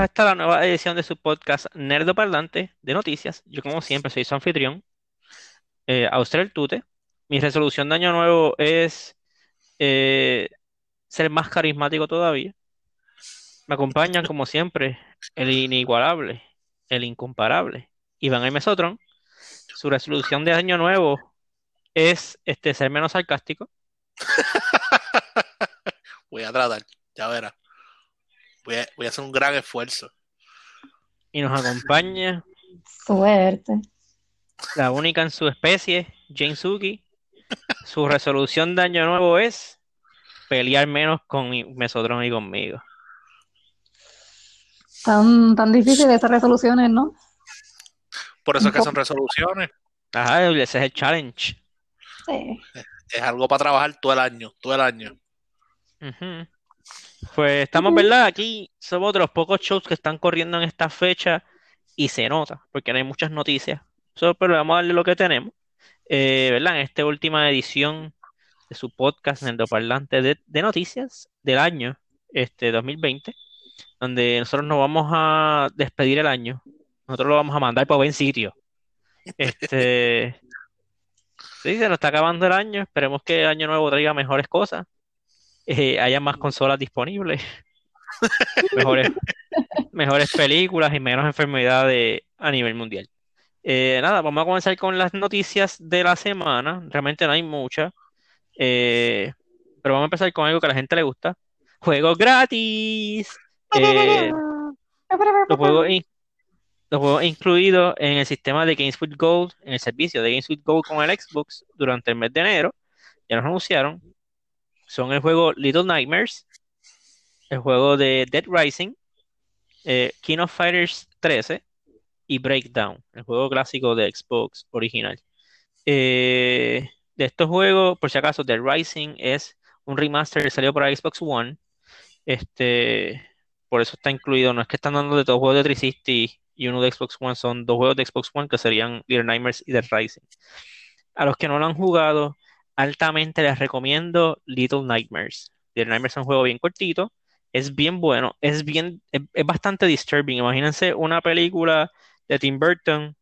Bienvenidos a esta nueva edición de su podcast Nerdo Parlante de Noticias. Yo, como siempre, soy su anfitrión, eh, Austral Tute. Mi resolución de año nuevo es eh, ser más carismático todavía. Me acompañan, como siempre, el inigualable, el incomparable, Iván M. Sotron. Su resolución de año nuevo es este, ser menos sarcástico. Voy a tratar, ya verás. Voy a, voy a hacer un gran esfuerzo. Y nos acompaña Suerte. la única en su especie, Jane Suki. Su resolución de año nuevo es pelear menos con mi- Mesotron y conmigo. Tan, tan difíciles esas resoluciones, ¿no? Por eso es que son resoluciones. Ajá, ese es el challenge. Sí. Es algo para trabajar todo el año, todo el año. Ujú. Pues estamos, ¿verdad? Aquí somos de los pocos shows que están corriendo en esta fecha y se nota, porque no hay muchas noticias. So, pero vamos a darle lo que tenemos. Eh, ¿verdad? En esta última edición de su podcast Nerdoparlante de, de noticias del año este 2020, donde nosotros nos vamos a despedir el año. Nosotros lo vamos a mandar para buen sitio. Este, sí, se nos está acabando el año. Esperemos que el año nuevo traiga mejores cosas eh, haya más consolas disponibles, mejores, mejores películas y menos enfermedades a nivel mundial. Eh, nada, vamos a comenzar con las noticias de la semana. Realmente no hay muchas, eh, pero vamos a empezar con algo que a la gente le gusta. Juegos gratis. Eh, los juegos, in- los juegos incluidos en el sistema de Games with Gold, en el servicio de Games with Gold con el Xbox durante el mes de enero, ya nos anunciaron, son el juego Little Nightmares, el juego de Dead Rising, eh, King of Fighters 13 y Breakdown, el juego clásico de Xbox original. Eh, de estos juegos, por si acaso, Dead Rising es un remaster que salió para Xbox One. Este, por eso está incluido. No es que están dando de dos juegos de 360 y uno de Xbox One, son dos juegos de Xbox One que serían Little Nightmares y Dead Rising. A los que no lo han jugado, altamente les recomiendo Little Nightmares. Little Nightmares es un juego bien cortito, es bien bueno, es bien, es, es bastante disturbing. Imagínense una película de Tim Burton,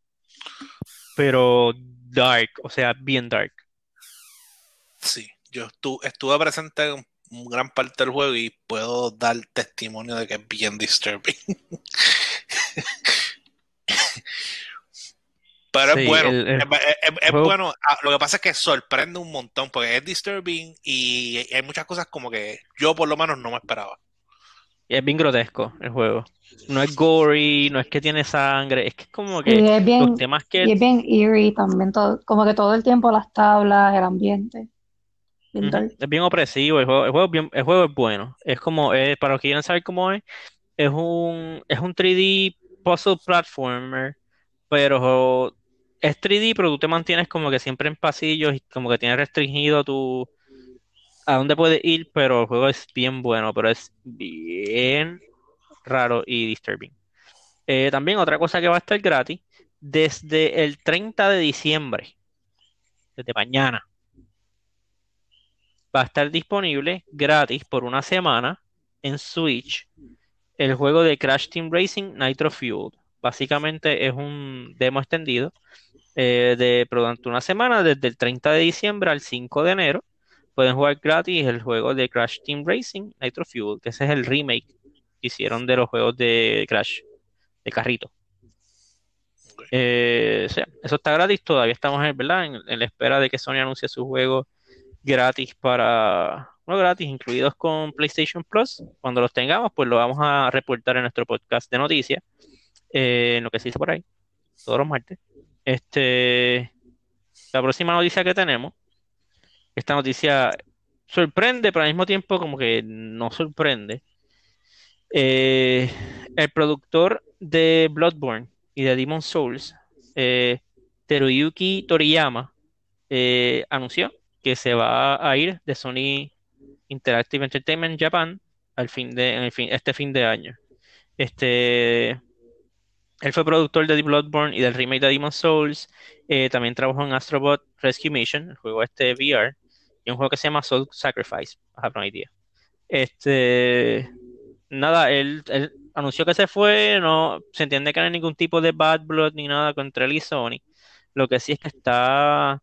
pero dark, o sea, bien dark. Sí, yo estu- estuve presente en gran parte del juego y puedo dar testimonio de que es bien disturbing. Pero Sí, es bueno, el- el es, es- es juego- bueno. Ah, Lo que pasa es que sorprende un montón porque es disturbing y hay muchas cosas como que yo por lo menos no me esperaba. Y es bien grotesco el juego. No es gory, no es que tiene sangre, es que es como que Y es bien, los temas que y es bien eerie también, todo, como que todo el tiempo las tablas, el ambiente. Es bien opresivo, el juego, el juego es bien- el juego es bueno. Es como, eh, para los que quieran saber cómo es, es un, es un 3D puzzle platformer, pero es 3D, pero tú te mantienes como que siempre en pasillos y como que tienes restringido tu a dónde puedes ir, pero el juego es bien bueno, pero es bien raro y disturbing. Eh, también otra cosa que va a estar gratis, desde el 30 de diciembre, desde mañana va a estar disponible gratis por una semana en Switch el juego de Crash Team Racing Nitro Fueled. Básicamente es un demo extendido eh, de durante una semana, desde el 30 de diciembre al 5 de enero. Pueden jugar gratis el juego de Crash Team Racing Nitro Fueled, que ese es el remake que hicieron de los juegos de Crash, de carrito. Eh, o sea, eso está gratis, todavía estamos en, ¿verdad? En, en la espera de que Sony anuncie su juego gratis para, no gratis, incluidos con PlayStation Plus. Cuando los tengamos, pues lo vamos a reportar en nuestro podcast de noticias, eh, en lo que se dice por ahí, todos los martes. Este, la próxima noticia que tenemos, esta noticia sorprende, pero al mismo tiempo como que no sorprende. Eh, el productor de Bloodborne y de Demon Souls, eh, Teruyuki Toriyama, eh, anunció que se va a ir de Sony Interactive Entertainment Japan al fin de, este fin de año. Este, él fue productor de The Bloodborne y del remake de Demon Souls. eh, también trabajó en Astrobot Rescue Mission, el juego este VR, y un juego que se llama Soul Sacrifice. I have no idea. Este, nada, él, anunció que se fue, no se entiende que no hay ningún tipo de bad blood ni nada contra él y Sony. Lo que sí es que está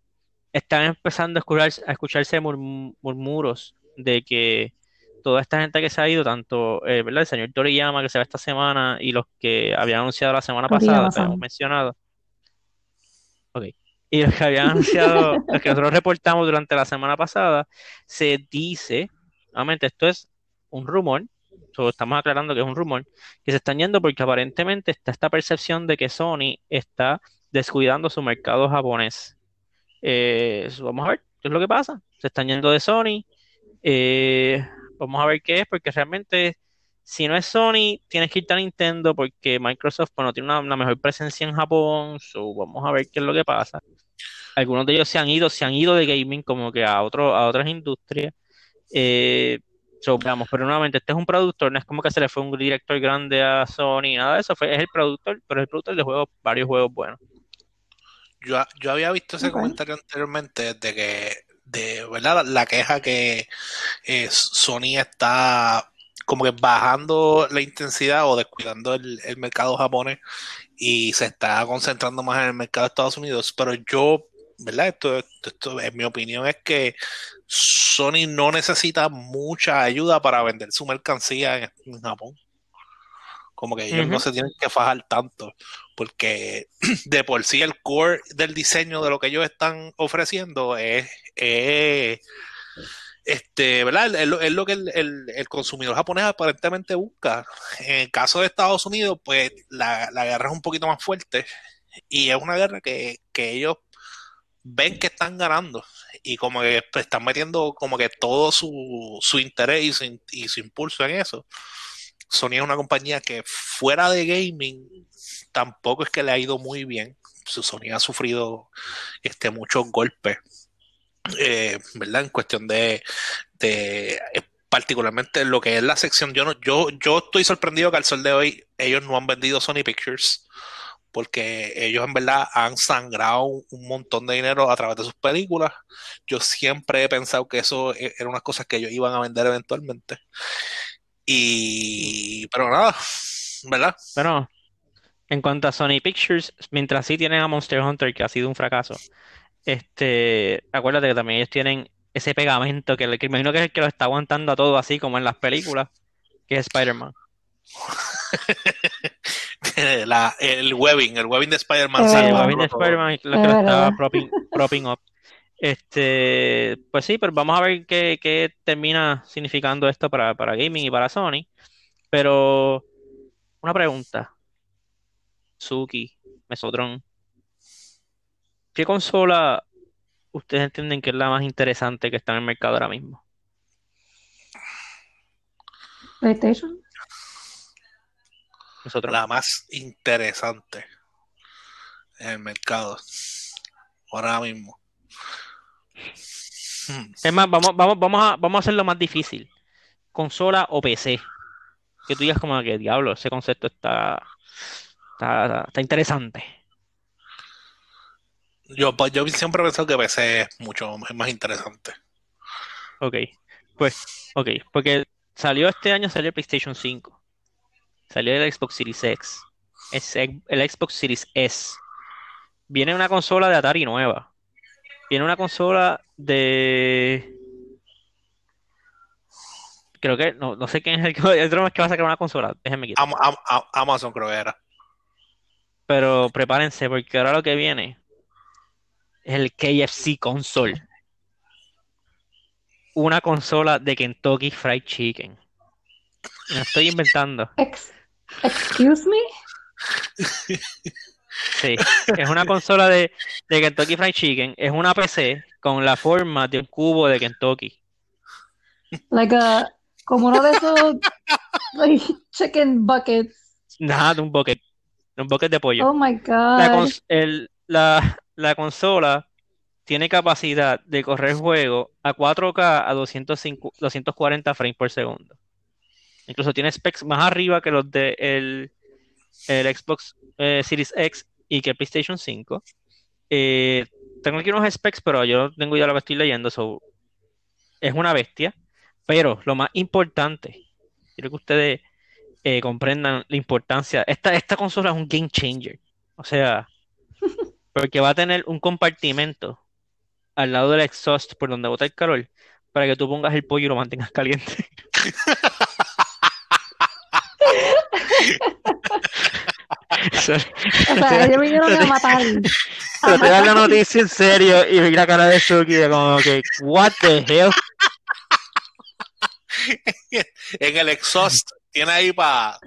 están empezando a a escucharse murm- murmuros de que toda esta gente que se ha ido, tanto eh, ¿verdad? el señor Toriyama que se va esta semana y los que habían anunciado la semana pasada, que Toriyama-san. hemos mencionado. Ok. Y los que habían anunciado, los que nosotros reportamos durante la semana pasada, se dice, nuevamente, esto es un rumor, estamos aclarando que es un rumor, que se están yendo porque aparentemente está esta percepción de que Sony está descuidando su mercado japonés. Eh, vamos a ver qué es lo que pasa. Se están yendo de Sony. Eh, vamos a ver qué es, porque realmente, si no es Sony, tienes que irte a Nintendo, porque Microsoft pues, no tiene una, una mejor presencia en Japón. So, vamos a ver qué es lo que pasa. Algunos de ellos se han ido, se han ido de gaming como que a otro, a otras industrias. Eh, so, veamos, pero nuevamente, este es un productor, no es como que se le fue un director grande a Sony, nada de eso, fue, es el productor, pero es el productor de juegos, varios juegos buenos. Yo, yo había visto ese comentario anteriormente de que, de verdad, la, queja que eh, Sony está como que bajando la intensidad o descuidando el, el mercado japonés y se está concentrando más en el mercado de Estados Unidos. Pero yo, ¿verdad? Esto, esto, esto, en mi opinión es que Sony no necesita mucha ayuda para vender su mercancía en, en Japón. Como que ellos no se tienen que fajar tanto, porque de por sí el core del diseño de lo que ellos están ofreciendo es, es, este, ¿verdad? Es, lo- que el, el- consumidor japonés aparentemente busca. En el caso de Estados Unidos, pues la, la guerra es un poquito más fuerte y es una guerra que, que ellos ven que están ganando y como que pues, están metiendo como que todo su, su interés y su, y su impulso en eso. Sony es una compañía que fuera de gaming tampoco es que le ha ido muy bien. Sony ha sufrido este, muchos golpes, eh, ¿verdad? En cuestión de, de eh, particularmente lo que es la sección. Yo, no, yo, yo estoy sorprendido que al sol de hoy ellos no han vendido Sony Pictures porque ellos en verdad han sangrado un, montón de dinero a través de sus películas. Yo siempre he pensado que eso e- eran unas cosas que ellos iban a vender eventualmente. Y, pero nada, ¿verdad? Pero en cuanto a Sony Pictures, mientras sí tienen a Monster Hunter, que ha sido un fracaso, este, acuérdate que también ellos tienen ese pegamento que, que imagino que es el que lo está aguantando a todo así como en las películas, que es Spider-Man. La- el webbing, el webbing de Spider-Man Sí, el. Robin de. Spider-Man es lo que lo está verdad. propping, propping up. Este, pues sí, pero vamos a ver qué, qué termina significando esto para, para gaming y para Sony. Pero una pregunta, Suki, Mesotron, ¿qué consola ustedes entienden que es la más interesante que está en el mercado ahora mismo? PlayStation. Mesotron. La más interesante en el mercado ahora mismo. Hmm. Es más, vamos, vamos, vamos a, vamos a hacerlo más difícil. Consola o PC. Que tú digas como que diablo, ese concepto está, está, está interesante. Yo, pues, yo siempre he pensado que PC es mucho es más interesante. Ok, pues, ok, porque salió este año, salió el PlayStation 5, salió el Xbox Series X, es el Xbox Series S, viene una consola de Atari nueva, viene una consola de, creo que, no, no sé quién es el que, el que va a sacar una consola, déjenme quitar, Am- am- am- Amazon creo que era. pero prepárense porque ahora lo que viene es el KFC console, una consola de Kentucky Fried Chicken. Me estoy inventando. Ex- excuse me. Sí, es una consola de, de Kentucky Fried Chicken, es una PC con la forma de un cubo de Kentucky. Like a, como uno de esos like, chicken buckets. Nada de un bucket, de un bucket de pollo. Oh my La, God. cons- el- la, la consola tiene capacidad de correr juego a 4K a 205 240 frames por segundo. Incluso tiene specs más arriba que los de el, el Xbox eh, Series X y que el PlayStation 5. Eh, tengo aquí unos specs, pero yo tengo de lo que estoy leyendo. so, es una bestia. Pero lo más importante, quiero que ustedes eh, comprendan la importancia. Esta, esta consola es un game changer. O sea, porque va a tener un compartimento al lado del exhaust por donde bota el calor para que tú pongas el pollo y lo mantengas caliente. O sea, ellos vinieron a matar. Pero te dan la noticia en serio y vi la cara de Suki de como que, what the hell? En el exhaust tiene ahí para.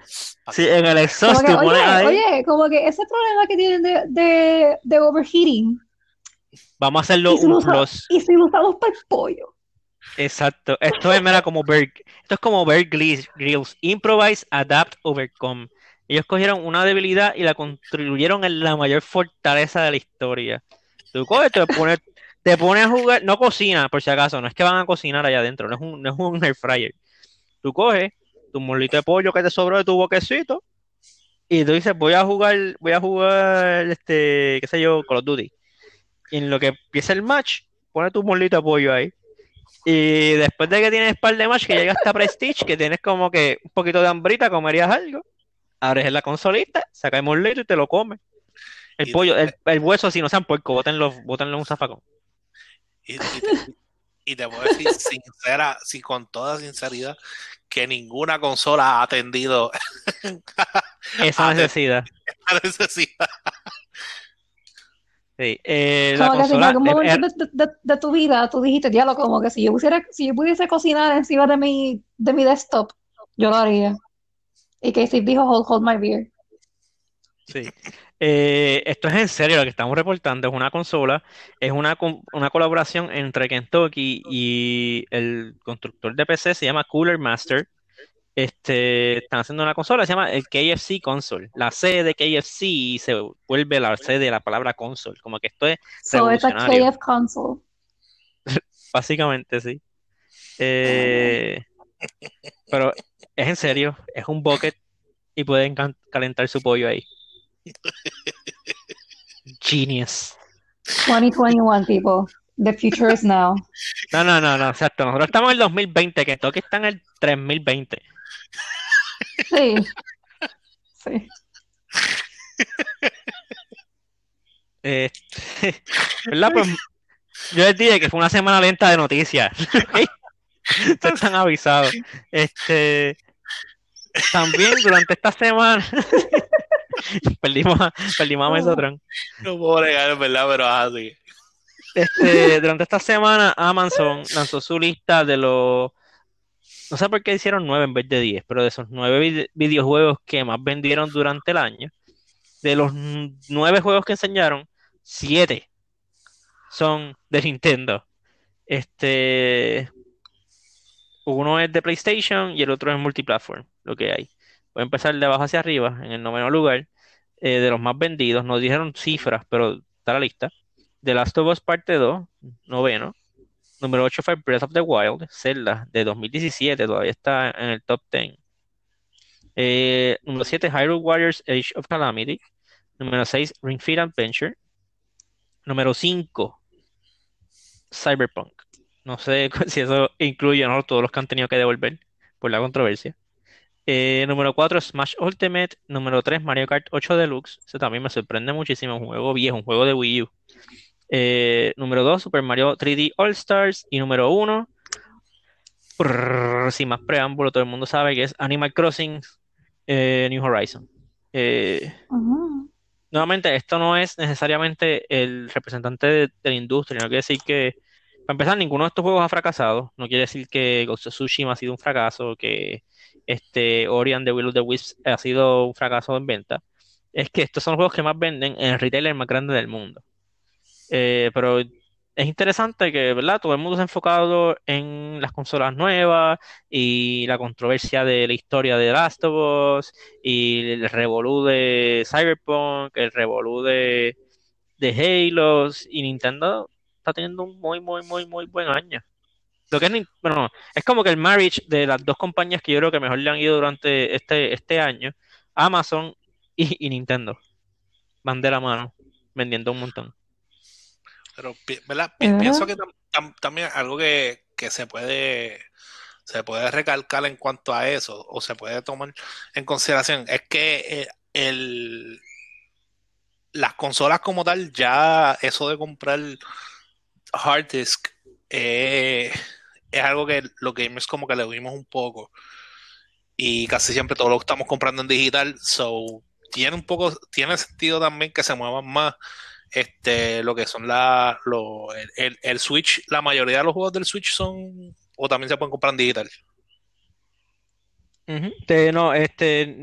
Sí, en el exhaust Como que, oye, ahí, oye, como que ese problema que tienen de, de, de overheating, vamos a hacerlo y si, un usa- plus. y si lo usamos para el pollo. Exacto. Esto es, mira, como Bear, esto es como Bear Grylls. Improvise, adapt, overcome. Ellos cogieron una debilidad y la construyeron en la mayor fortaleza de la historia. Tú coges, te pones, te pones a jugar, no cocina, por si acaso, no es que van a cocinar allá adentro, no es un, no es un air fryer. Tú coges tu molito de pollo que te sobró de tu boquecito y tú dices, voy a jugar, voy a jugar, este, qué sé yo, Call of Duty. Y en lo que empieza el match, pone tu molito de pollo ahí. Y después de que tienes par de match, que llega hasta Prestige, que tienes como que un poquito de hambrita, comerías algo, abres en la consolita, sacas el molito y te lo comes. El pollo, el, el hueso, si no sean puerco, bótenlo, bótenlo en un zafacón. Y, y y te puedo decir sincera, sí, con toda sinceridad, que ninguna consola ha atendido Esa necesidad. la necesidad. Sí. Eh, la Como que si en algún momento eh, de, de- de tu vida tú dijiste, diablo, como que si yo pusiera, si yo pudiese cocinar encima de mi, de mi desktop, yo lo haría. Y que Steve dijo, hold, hold my beer. Sí. Eh, esto es en serio lo que estamos reportando. Es una consola, es una, una colaboración entre Kentucky y el constructor de PC, se llama Cooler Master. Este, están haciendo una consola, se llama el KFC Console. La C de KFC se vuelve la C de la palabra console. Como que esto es So it's a. KF console. básicamente, sí. Eh, pero es en serio, es un bucket y pueden calentar su pollo ahí. Genius. 2021, people. The future is now. No, no, no, no, exacto. Nosotros estamos en el 2020, que Kentucky está en el 3020. Sí. Sí. Este, ¿verdad? Pues yo les dije que fue una semana lenta de noticias. Ustedes están avisados. Este, también durante esta semana perdimos a, perdimos a Mesotron. No puedo negar, es verdad, pero así. Este, durante esta semana Amazon lanzó su lista de los no sé por qué hicieron nueve en vez de diez, pero de esos nueve vide- videojuegos que más vendieron durante el año, de los nueve juegos que enseñaron, siete son de Nintendo. Este, uno es de PlayStation y el otro es multiplatform, lo que hay. Voy a empezar de abajo hacia arriba, en el noveno lugar, eh, de los más vendidos, nos dijeron cifras, pero está la lista. The Last of Us Parte 2, noveno. Número 8 fue Breath of the Wild, Zelda, de 2017, todavía está en el top 10. Eh, número 7, Hyrule Warriors Age of Calamity. Número 6, Ring Fit Adventure. Número 5, Cyberpunk. No sé si eso incluye o no todos los que han tenido que devolver por la controversia. Eh, número 4, Smash Ultimate. Número 3, Mario Kart 8 Deluxe. Eso también me sorprende muchísimo. Un juego viejo, un juego de Wii U. Eh, número 2, Super Mario 3D All Stars. Y número 1, sin más preámbulo, todo el mundo sabe que es Animal Crossing eh, New Horizon. Eh, nuevamente, esto no es necesariamente el representante de, de la industria, no quiere decir que, para empezar, ninguno de estos juegos ha fracasado, no quiere decir que Ghost of Tsushima ha sido un fracaso, que este Ori and the Will of the Wisps ha sido un fracaso en venta, es que estos son los juegos que más venden en el retailer más grande del mundo. Eh, pero es interesante que, ¿verdad? Todo el mundo se ha enfocado en las consolas nuevas y la controversia de la historia de Last of Us y el revolú de Cyberpunk, el revolú de, de Halo y Nintendo está teniendo un muy, muy, muy, muy buen año. Lo que es, bueno, es como que el marriage de las dos compañías que yo creo que mejor le han ido durante este, este año, Amazon y, y Nintendo, van de la mano, vendiendo un montón. Pero ¿verdad? Pienso que tam- tam- también algo que, que se puede se puede recalcar en cuanto a eso, o se puede tomar en consideración, es que eh, el, las consolas como tal, ya eso de comprar hard disk eh, es algo que los gamers como que le oímos un poco. Y casi siempre todo lo estamos comprando en digital, so tiene un poco, tiene sentido también que se muevan más este lo que son la lo, el, el, Switch, la mayoría de los juegos del Switch son o también se pueden comprar en digital. no, este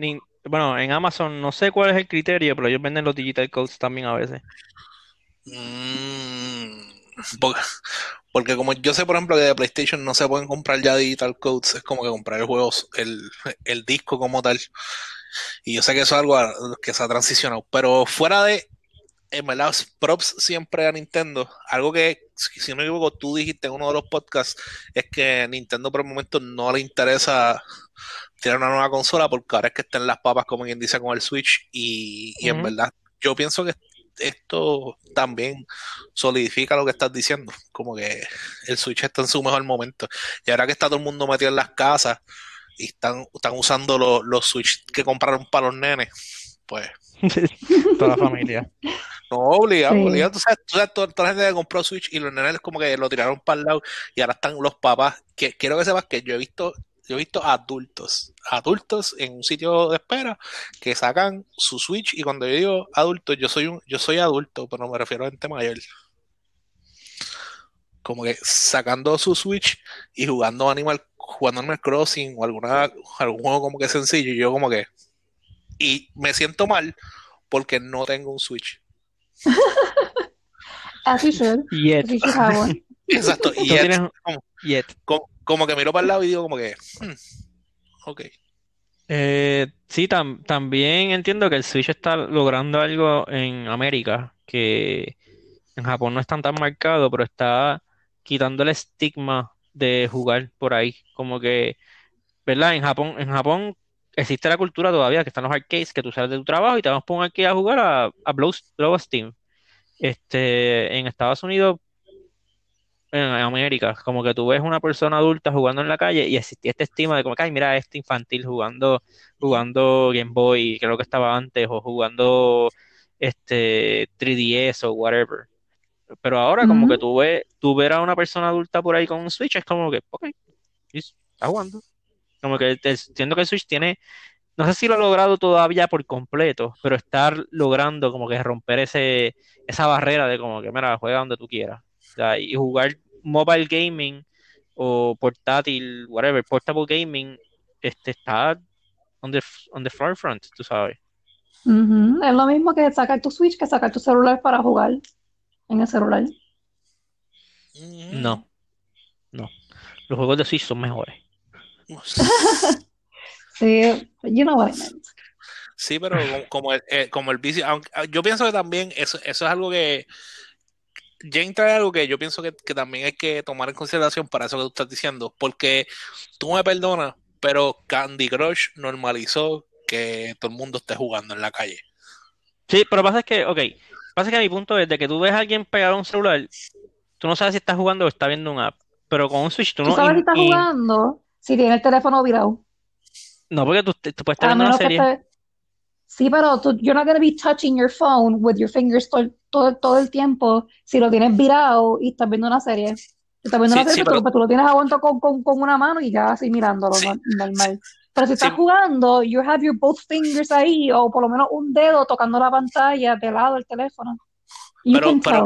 bueno, en Amazon no sé cuál es el criterio, pero ellos venden los digital codes también a veces. Mm, porque, como yo sé, por ejemplo, que de PlayStation no se pueden comprar ya digital codes, es como que comprar el juego, el, el disco como tal. Y yo sé que eso es algo que se ha transicionado. Pero fuera de, en verdad, props siempre a Nintendo. Algo que, si no me equivoco, tú dijiste en uno de los podcasts, es que Nintendo por el momento no le interesa tirar una nueva consola porque ahora es que estén las papas, como quien dice, con el Switch. Y, y en verdad, yo pienso que esto también solidifica lo que estás diciendo, como que el Switch está en su mejor momento. Y ahora que está todo el mundo metido en las casas y están, están usando los, los Switch que compraron para los nenes, pues... Toda la familia. No, obligado, obligado. Tú sabes, toda, la gente que compró Switch y los nenes como que lo tiraron para el lado y ahora están los papás. Que, quiero que sepas que yo he visto yo he visto adultos, adultos en un sitio de espera que sacan su Switch y cuando yo digo adultos, yo soy un, yo soy adulto, pero no me refiero a gente mayor. Como que sacando su Switch y jugando Animal, jugando Animal Crossing o alguna, algún juego como que sencillo, y yo como que y me siento mal porque no tengo un Switch. As you should. Yet. Exacto. Yet, como, yet como que miro para el lado y digo como que, hmm, ok. Eh, sí, también entiendo que el Switch está logrando algo en América, que en Japón no es tan tan marcado, pero está quitando el estigma de jugar por ahí. Como que, ¿verdad? En Japón, en Japón existe la cultura todavía que están los arcades, que tú sales de tu trabajo y te vas a poner aquí a jugar a, a Blow, Steam. Este, en Estados Unidos en América, como que tú ves una persona adulta jugando en la calle y existía esta estima de como que, ay, mira, este infantil jugando, jugando Game Boy, creo que estaba antes, o jugando este 3DS o whatever. Pero ahora como que tú ves, tú ver a una persona adulta por ahí con un Switch, es como que, ok, está jugando. Como que entiendo que el Switch tiene, no sé si lo ha logrado todavía por completo, pero estar logrando como que romper ese, esa barrera de como que, mira, juega donde tú quieras. y jugar mobile gaming o portátil, whatever, portable gaming, este está on the, on the forefront, tú sabes. Es lo mismo que sacar tu Switch que sacar tu celular para jugar en el celular. No, no. Los juegos de Switch son mejores. sí, you know what I meant. Sí, pero como, el, eh, como el vicio, yo pienso que también eso, eso es algo que Jane trae algo que yo pienso que, también hay que tomar en consideración para eso que tú estás diciendo, porque tú me perdonas, pero Candy Crush normalizó que todo el mundo esté jugando en la calle. Sí, pero pasa es que, ok, pasa que mi punto es de que tú ves a alguien pegar un celular, tú no sabes si está jugando o está viendo un app, pero con un Switch tú, no... sabes si está jugando si tiene el teléfono virado. No, porque tú, puedes estar viendo una serie. Sí, pero tú, you're not going to be touching your phone with your fingers todo, todo, el tiempo si lo tienes virado y estás viendo una serie. Estás viendo una serie, pero... tú, lo tienes aguantado con, con, con, una mano y ya así mirándolo normal. Pero si estás jugando, you have your both fingers ahí, o por lo menos un dedo tocando la pantalla de lado del teléfono. pero,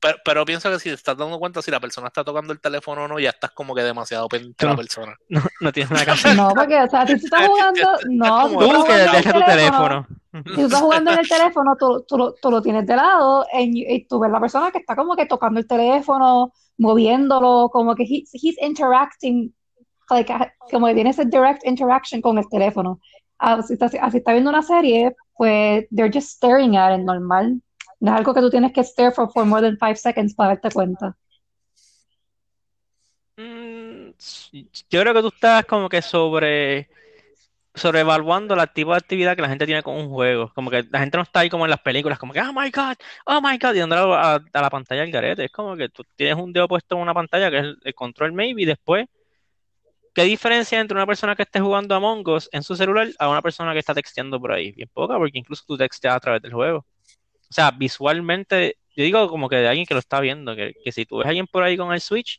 pero, pero, pienso que si te estás dando cuenta si la persona está tocando el teléfono o no, ya estás como que demasiado pendiente de la persona. No, no tienes nada que hacer. No, porque, o sea, si tú estás jugando, no, tú que deja tu teléfono. Si tú estás jugando en el teléfono, tú, tú, lo, tú lo tienes de lado y tú ves la persona que está como que tocando el teléfono, moviéndolo, como que he, he's interacting, like, como que tiene ese direct interaction con el teléfono. Así está, así está viendo una serie, pues they're just staring at it normal. Es algo que tú tienes que stare for, for more than five seconds para darte cuenta. Mm, yo creo que tú estás como que sobre sobrevaluando la tipo de actividad que la gente tiene con un juego. Como que la gente no está ahí como en las películas, como que, oh my god, oh my god, y andando a, la pantalla del garete. Es como que tú tienes un dedo puesto en una pantalla que es el, control maybe, después ¿qué diferencia entre una persona que esté jugando Among Us en su celular a una persona que está texteando por ahí? Bien poca, porque incluso tú texteas a través del juego. O sea, visualmente, yo digo como que de alguien que lo está viendo, que, que si tú ves a alguien por ahí con el Switch,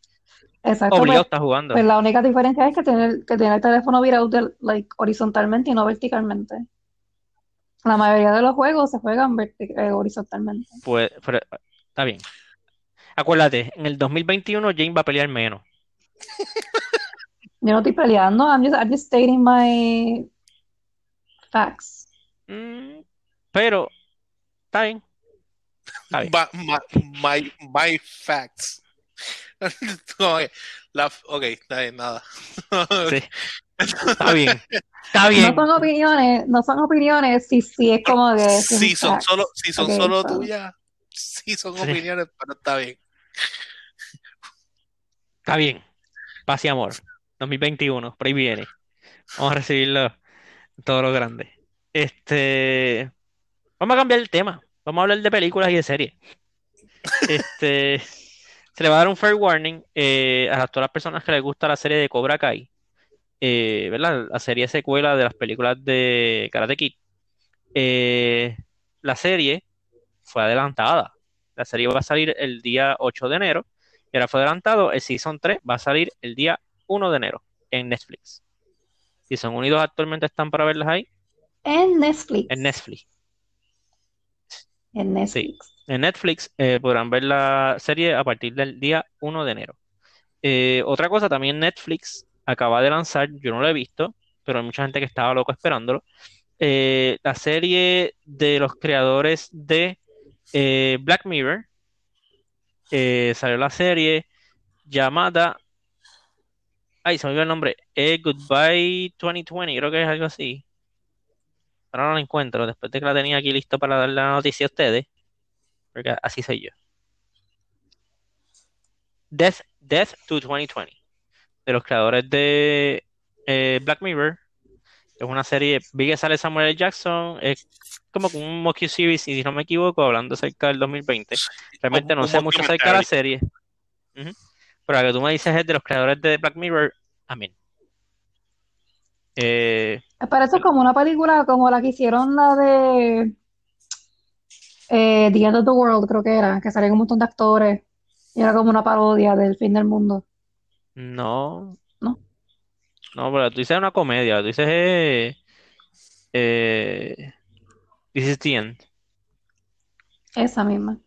Exacto, obligado pues, está jugando. pues la única diferencia es que tiene, que tiene el teléfono virado de- like, horizontalmente y no verticalmente. La mayoría de los juegos se juegan eh, horizontalmente. Pues, pero, está bien. Acuérdate, en el 2021 Jane va a pelear menos. Yo no estoy peleando, I'm just, I'm just stating my facts. Mm, pero, está bien. Está my, my facts. Que la- ok, está bien, nada. Sí. Está bien. Está No bien. son opiniones, no son opiniones, si, si es como que si son solo, si son solo so- tuyas, sí son Sí. opiniones, pero está bien. Está bien. Paz y amor. 2021, por ahí viene. Vamos a recibirlo todo lo grande. Este, vamos a cambiar el tema. Vamos a hablar de películas y de series. Este, se le va a dar un fair warning eh, a todas las personas que les gusta la serie de Cobra Kai. Eh, ¿verdad? La serie secuela de las películas de Karate Kid. Eh, la serie fue adelantada. La serie va a salir el día 8 de enero y ahora fue adelantado. El Season 3 va a salir el día 1 de enero en Netflix. Si son unidos actualmente están para verlas ahí En Netflix, en Netflix. En Netflix. En Netflix eh, podrán ver la serie a partir del día 1 de enero. Eh, otra cosa, también Netflix acaba de lanzar, yo no lo he visto, pero hay mucha gente que estaba loco esperándolo. eh, la serie de los creadores de eh, Black Mirror. Salió la serie llamada. Ay, se me olvidó el nombre. Goodbye 2020, creo que es algo así. Ahora no la encuentro, después de que la tenía aquí listo para dar la noticia a ustedes. Porque así soy yo. Death, Death to 2020. De los creadores de eh, Black Mirror. Es una serie. Vi que sale Samuel L. Jackson. Es como un mockuseries, si no me equivoco, hablando acerca del 2020. Realmente no sé mucho acerca de la serie. Ujú. Pero la que tú me dices es de los creadores de Black Mirror. Amén. Eh, Pero eso es como una película como la que hicieron la de eh, The End of the World, creo que era, que salían un montón de actores y era como una parodia del fin del mundo. no. ¿No? No, pero tú dices una comedia. Tú dices. Eh, eh, This is the End. Esa misma.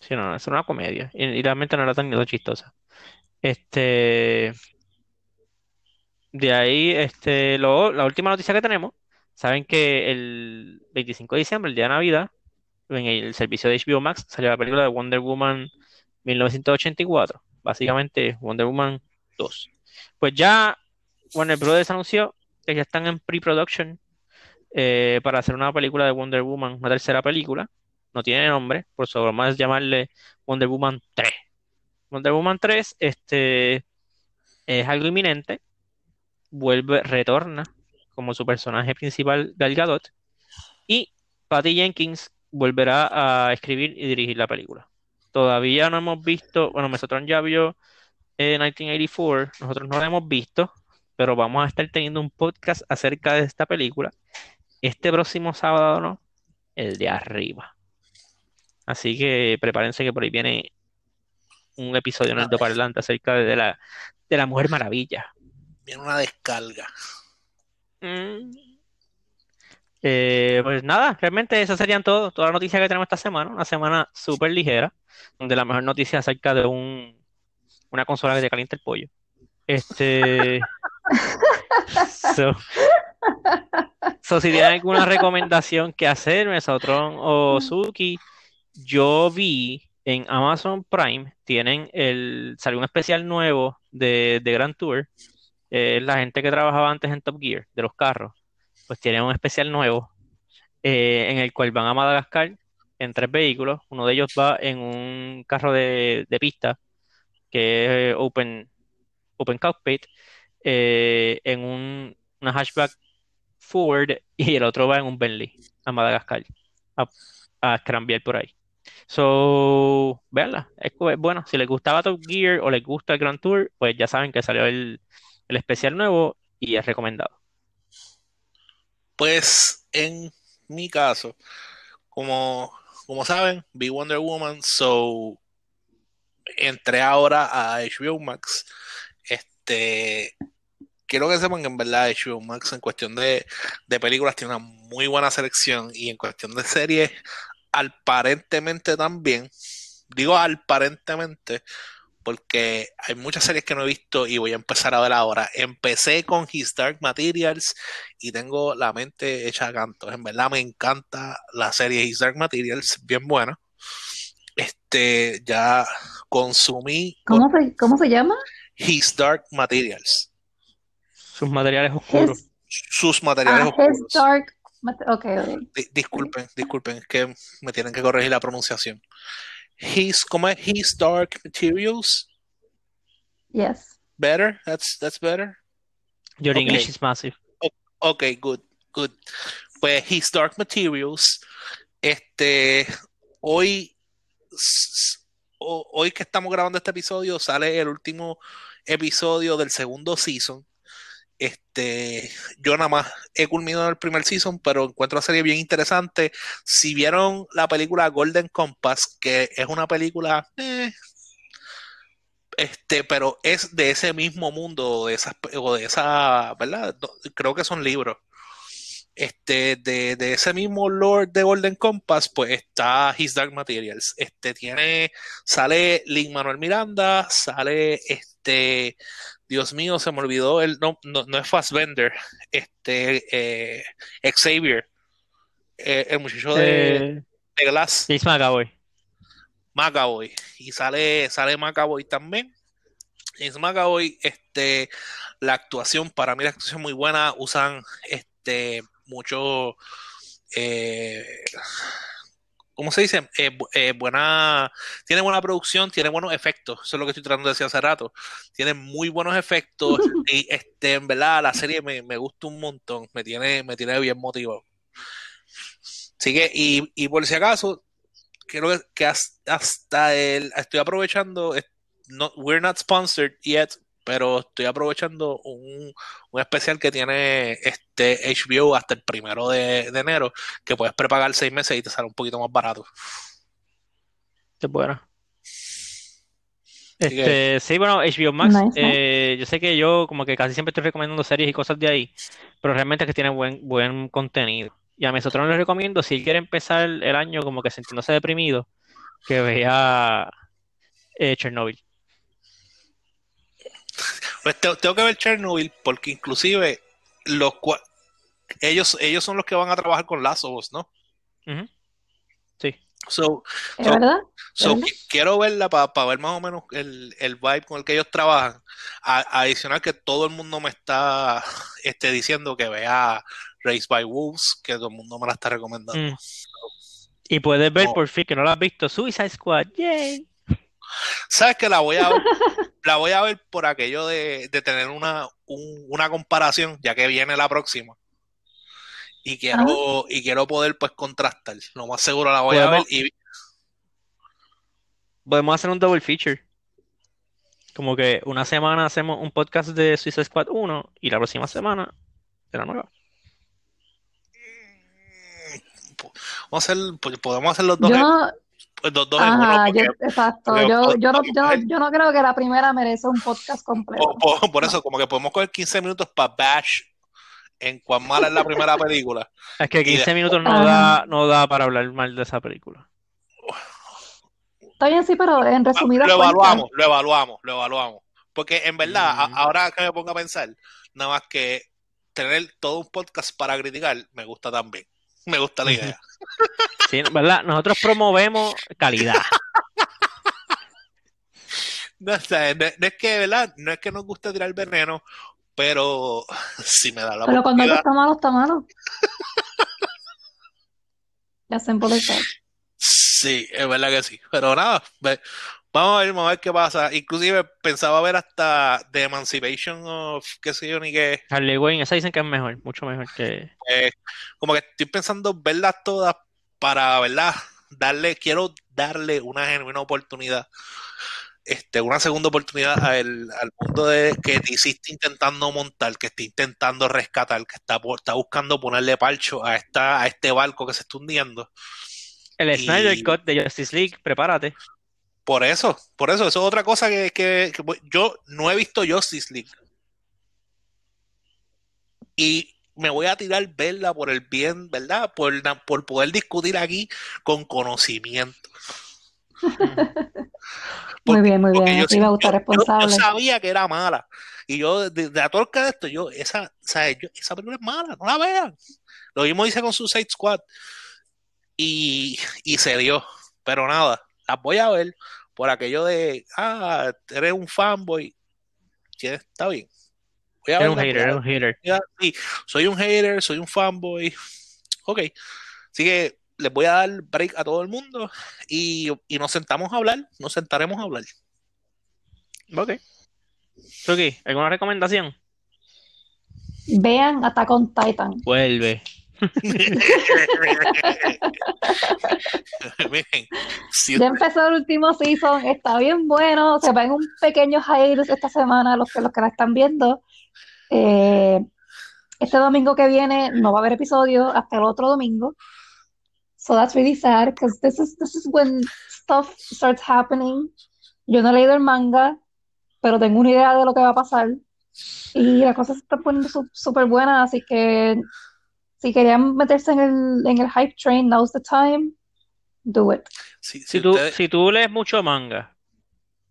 Sí, no, es una comedia. Y, y realmente no era tan, tan chistosa. Este. De ahí, este, lo- la última noticia que tenemos. Saben que el 25 de diciembre, el día de Navidad, en el servicio de HBO Max salió la película de Wonder Woman 1984. Básicamente, Wonder Woman 2. Pues ya Warner Brothers anunció que ya están en pre-production eh, para hacer una película de Wonder Woman, una tercera película. No tiene nombre, por vamos a llamarle Wonder Woman 3. Wonder Woman 3 este, es algo inminente. Vuelve, retorna como su personaje principal, Gal Gadot. Y Patty Jenkins volverá a escribir y dirigir la película. Todavía no hemos visto, bueno, Mesotron ya vio eh, 1984, nosotros no la hemos visto, pero vamos a estar teniendo un podcast acerca de esta película. Este próximo sábado, ¿no? El de arriba. Así que prepárense que por ahí viene un episodio en el Doparlante acerca de la, de la Mujer Maravilla. Viene una descarga. Mm. Eh, pues nada, realmente esas serían todo, todas las noticias que tenemos esta semana. Una semana súper ligera, donde la mejor noticia es acerca de un, una consola que te calienta el pollo. Este. So, so, si tienen alguna recomendación que hacer, Mesotron o Suki, yo vi en Amazon Prime, tienen el, salió un especial nuevo de, de Grand Tour. Eh, la gente que trabajaba antes en Top Gear, de los carros, pues tienen un especial nuevo eh, en el cual van a Madagascar en tres vehículos. Uno de ellos va en un carro de, de pista, que es Open, open Cockpit, eh, en un, una hatchback Ford y el otro va en un Bentley a Madagascar, a, a scrambear por ahí. So, véanla, es, es bueno. Si les gustaba Top Gear o les gusta el Grand Tour, pues ya saben que salió el, el especial nuevo y es recomendado. Pues en mi caso, como, como saben, vi Wonder Woman, so entré ahora a HBO Max. Este, quiero que sepan que en verdad HBO Max en cuestión de, de películas tiene una muy buena selección y en cuestión de series, aparentemente también. Digo aparentemente porque hay muchas series que no he visto y voy a empezar a ver ahora. Empecé con His Dark Materials y tengo la mente hecha a canto. En verdad me encanta la serie His Dark Materials, bien buena. Este, ya consumí. ¿Cómo se, cómo se llama? His Dark Materials. Sus materiales oscuros. His, Sus materiales ah, oscuros. His Dark. Mat- Ok, ok. Di- disculpen, disculpen, es que me tienen que corregir la pronunciación. His, ¿cómo es? His Dark Materials. Yes. Better? That's, that's better. Your Ok. English is massive. Ok, good, good. Pues His Dark Materials, este, hoy, hoy que estamos grabando este episodio, sale el último episodio del segundo season. Este, yo nada más he culminado el primer season, pero encuentro la serie bien interesante. Si vieron la película Golden Compass, que es una película, eh, este, pero es de ese mismo mundo, de esas, o de esa, ¿verdad? Creo que son libros. Este, de, de ese mismo Lord de Golden Compass, pues está His Dark Materials. Este tiene, sale Lin Manuel Miranda, sale Dios mío, se me olvidó el no, no, no es Fassbender, este eh, Xavier, eh, el muchacho de, Eh, de Glass. James McAvoy. McAvoy y sale, sale McAvoy también. James McAvoy, este, la actuación, para mí la actuación es muy buena, usan este mucho eh, ¿cómo se dice? Eh, eh, buena, tiene buena producción, tiene buenos efectos, eso es lo que estoy tratando de decir hace rato. Tiene muy buenos efectos y este, en verdad la serie me, me gusta un montón, me tiene, me tiene bien motivado. Así que, y, y por si acaso, creo que, que has- hasta el estoy aprovechando no, we're not sponsored yet pero estoy aprovechando un, un especial que tiene este HBO hasta el primero de, de enero que puedes prepagar seis meses y te sale un poquito más barato Es buena. Este, sí, bueno, HBO Max, Nice, eh, yo sé que yo como que casi siempre estoy recomendando series y cosas de ahí, pero realmente es que tiene buen, buen contenido. Y a Mesotron les recomiendo, si él quiere empezar el, el año como que sintiéndose deprimido, que vea eh, Chernobyl. Pues te- tengo que ver Chernobyl porque inclusive los ellos ellos son los que van a trabajar con Us, ¿no? Sí. So, ¿Es So- verdad? So, ¿Verdad? qui- quiero verla para ver más o menos el, el vibe con el que ellos trabajan. A- adicional que todo el mundo me está este, diciendo que vea Race by Wolves, que todo el mundo me la está recomendando. Mm. Y puedes ver No. por fin que no lo has visto, Suicide Squad, yay. ¿Sabes que la voy a ver? la voy a ver por aquello de, de tener una, un- una comparación, ya que viene la próxima. Y quiero, y quiero poder pues contrastar. Lo más seguro la voy a ver Podemos- y Podemos hacer un double feature. Como que una semana hacemos un podcast de Suicide Squad 1 y la próxima semana de la nueva. vamos a hacer, podemos hacer los dos, Yo los dos en uno, ajá, porque- yo, exacto. porque Yo, yo, no, yo, no, coger- yo no creo que la primera merece un podcast completo. Por, por- por eso, como que podemos coger 15 minutos para bash en cuán mala es la primera película. Es que 15 de- minutos no da, no da para hablar mal de esa película. Está bien, sí, pero en resumidas Lo cuentas, evaluamos, lo evaluamos, lo evaluamos. Porque en verdad, a- ahora que me pongo a pensar, nada más que tener todo un podcast para criticar, me gusta también. Me gusta la idea. Sí, ¿verdad? Nosotros promovemos calidad. No, o sea, no- no es que, ¿verdad? No es que nos guste tirar veneno, pero si me da la pero cuando algo está malo, está malo. Ya se emboleta. sí, es verdad que sí. Pero nada, vamos a ver, vamos a ver qué pasa. Inclusive pensaba ver hasta The Emancipation of, qué sé yo, ni qué. Harley Quinn, esa dicen que es mejor, mucho mejor que... Eh, como que estoy pensando verlas todas para, ¿verdad? Darle, quiero darle una genuina oportunidad este, una segunda oportunidad al, al mundo de que te hiciste intentando montar, que está intentando rescatar, que está, está buscando ponerle palcho a, esta, a este barco que se está hundiendo. El Y- Snyder Cut de Justice League, prepárate. Por eso, por eso, eso es otra cosa que, que- yo no he visto Justice League. Y me voy a tirar verla por el bien, ¿verdad? Por, por poder discutir aquí con conocimiento. Muy bien, muy bien. yo sabía que era mala. Y yo, de, de la torca de esto, yo, esa, ¿sabes? Yo- esa película es mala, no la vean. Lo mismo hice con Suicide Squad. Y, y se dio. Pero nada, las voy a ver por aquello de, ah, eres un fanboy. Sí, está bien. Voy a un hater, era un hater. sí, soy un hater, soy un fanboy. Ok. Así que les voy a dar break a todo el mundo y, y nos sentamos a hablar, nos sentaremos a hablar. Ok. Chucky, ¿alguna recomendación? Vean Attack on Titan. Vuelve. Miren, si Ya empezó el último season, está bien bueno. Se ven un pequeño hiatus esta semana, los que, los que la están viendo. Eh, este domingo que viene no va a haber episodio hasta el otro domingo. So that's really sad, because this is, this is when stuff starts happening. Yo no he leído el manga, pero tengo una idea de lo que va a pasar. Y la cosa se está poniendo su- súper buena, así que si querían meterse en el, en el hype train, now's the time. Do it. si- si Si tú, si tú lees mucho manga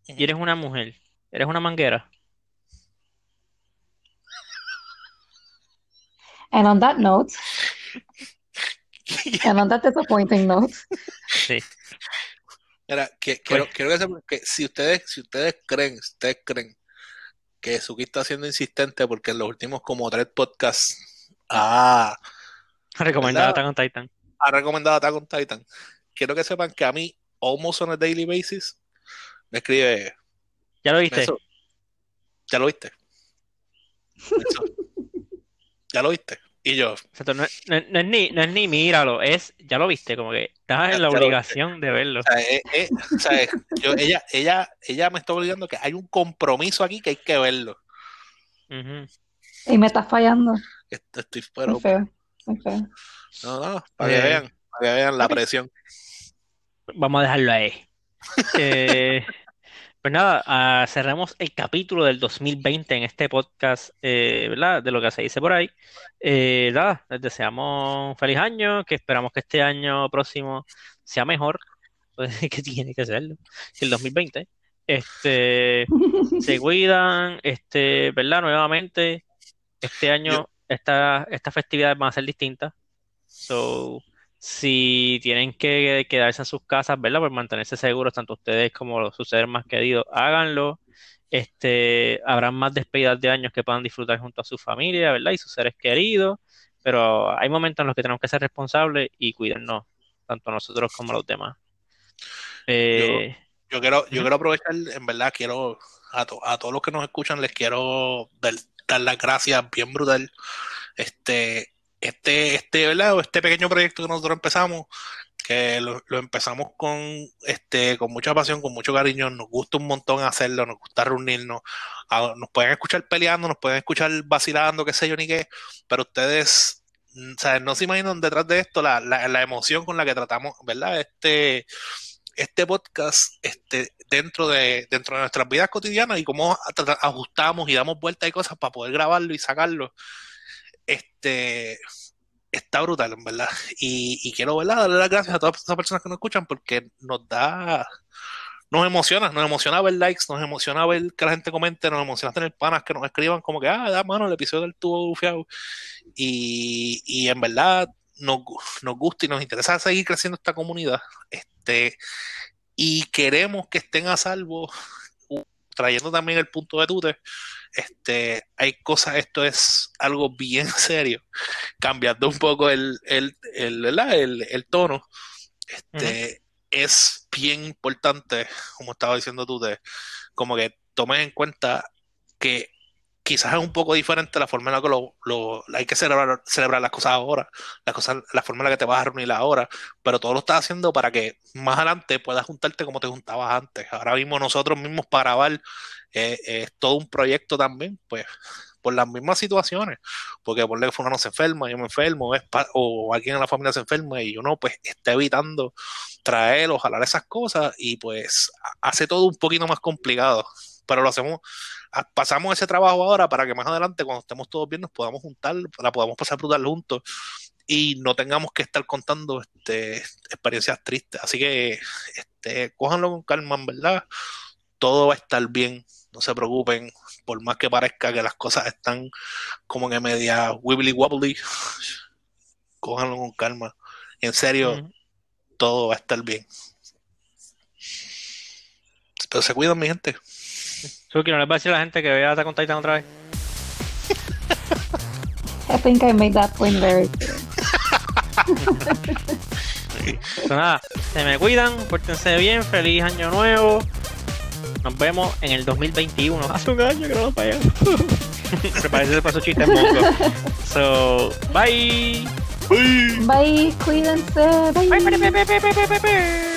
y eres una mujer, eres una manguera. And on that note, and on that disappointing note, Sí. Mira, que- quiero, Pues- quiero que sepan que si ustedes, si ustedes creen, si ustedes creen que Suki está siendo insistente porque en los últimos como tres podcasts ha, Recomendada. Attack on Titan. ha recomendado Attack on Titan, quiero que sepan que a mí, almost on a daily basis, me escribe, ¿Ya lo viste? Eso, ¿ya lo viste? ¿ya lo viste? Y yo, Exacto, no, es- no es- no es ni, no es ni míralo, es ya lo viste, como que estás en la obligación de verlo. o sea, eh, eh, o sea, yo- ella, ella, ella me está obligando que hay un compromiso aquí que hay que verlo. Y me estás fallando. Est- Estoy, pero, Muy feo, no, no, para que Eh, vean, para que vean la presión. Vamos a dejarlo ahí. Eh, pues nada, ah, cerramos el capítulo del 2020 en este podcast, eh, ¿verdad? De lo que se dice por ahí. Eh, nada, les deseamos un feliz año, que esperamos que este año próximo sea mejor, pues, que tiene que serlo, que el 2020. Este, se cuidan, este, ¿verdad? Nuevamente, este año, estas festividades van a ser distintas. So, si tienen que quedarse en sus casas, ¿verdad? Por mantenerse seguros, tanto ustedes como sus seres más queridos, háganlo. Este, habrán más despedidas de años que puedan disfrutar junto a su familia, ¿verdad? Y sus seres queridos. Pero hay momentos en los que tenemos que ser responsables y cuidarnos, tanto nosotros como los demás. Eh, Yo quiero, yo quiero aprovechar, en verdad, quiero a, to- a todos los que nos escuchan, les quiero dar, dar las gracias bien brutal. Este, este, este, ¿verdad? Este pequeño proyecto que nosotros empezamos, que lo, empezamos con, este, con mucha pasión, con mucho cariño, nos gusta un montón hacerlo, nos gusta reunirnos, nos pueden escuchar peleando, nos pueden escuchar vacilando, qué sé yo ni qué, pero ustedes, mm, ¿sabes? No se imaginan detrás de esto la, la emoción con la que tratamos, ¿verdad? Este, este podcast este, dentro, de, dentro de nuestras vidas cotidianas y cómo ajustamos y damos vueltas y cosas para poder grabarlo y sacarlo. Este está brutal, en verdad. Y, y quiero ¿verdad? darle las gracias a todas esas personas que nos escuchan porque nos da, nos emociona, nos emociona ver likes, nos emociona ver que la gente comente, nos emociona tener panas que nos escriban como que, ah, da mano, el episodio del tubo bufiado. Y, y en verdad nos, nos gusta y nos interesa seguir creciendo esta comunidad. Este, y queremos que estén a salvo, trayendo también el punto de Tute. Este, hay cosas, esto es algo bien serio, cambiando un poco el, el, el, el, el tono. Este, es bien importante, como estaba diciendo Tute, como que tomes en cuenta que, quizás es un poco diferente la forma en la que lo, hay que celebrar, las cosas ahora, la, cosa, la forma en la que te vas a reunir ahora, pero todo lo estás haciendo para que más adelante puedas juntarte como te juntabas antes. Ahora mismo nosotros mismos para grabar eh, todo un proyecto también, pues por las mismas situaciones, porque por que fulano se enferma, yo me enfermo, o alguien en la familia se enferma y uno pues está evitando traer o jalar esas cosas y pues ha- hace todo un poquito más complicado, pero lo hacemos, a- pasamos ese trabajo ahora para que más adelante cuando estemos todos bien nos podamos juntar, la podamos pasar brutal juntos y no tengamos que estar contando este, experiencias tristes, así que este, cójanlo con calma, en verdad, todo va a estar bien, no se preocupen, por más que parezca que las cosas están como en media wibbly wobbly, cójanlo con calma. En serio, todo va a estar bien. Pero se cuidan, mi gente. Suki, ¿no les va a decir a la gente que vea Attack on Titan otra vez? I think I made that point very clear. Pues nada, se me cuidan, pórtense bien, feliz año nuevo. Nos vemos en el 2021. Hace un año que no nos vayamos. Prepárense para su chiste en mongo. So, bye. Bye, cuídense. Bye. Bye, bye, bye, bye, bye, bye, bye, bye.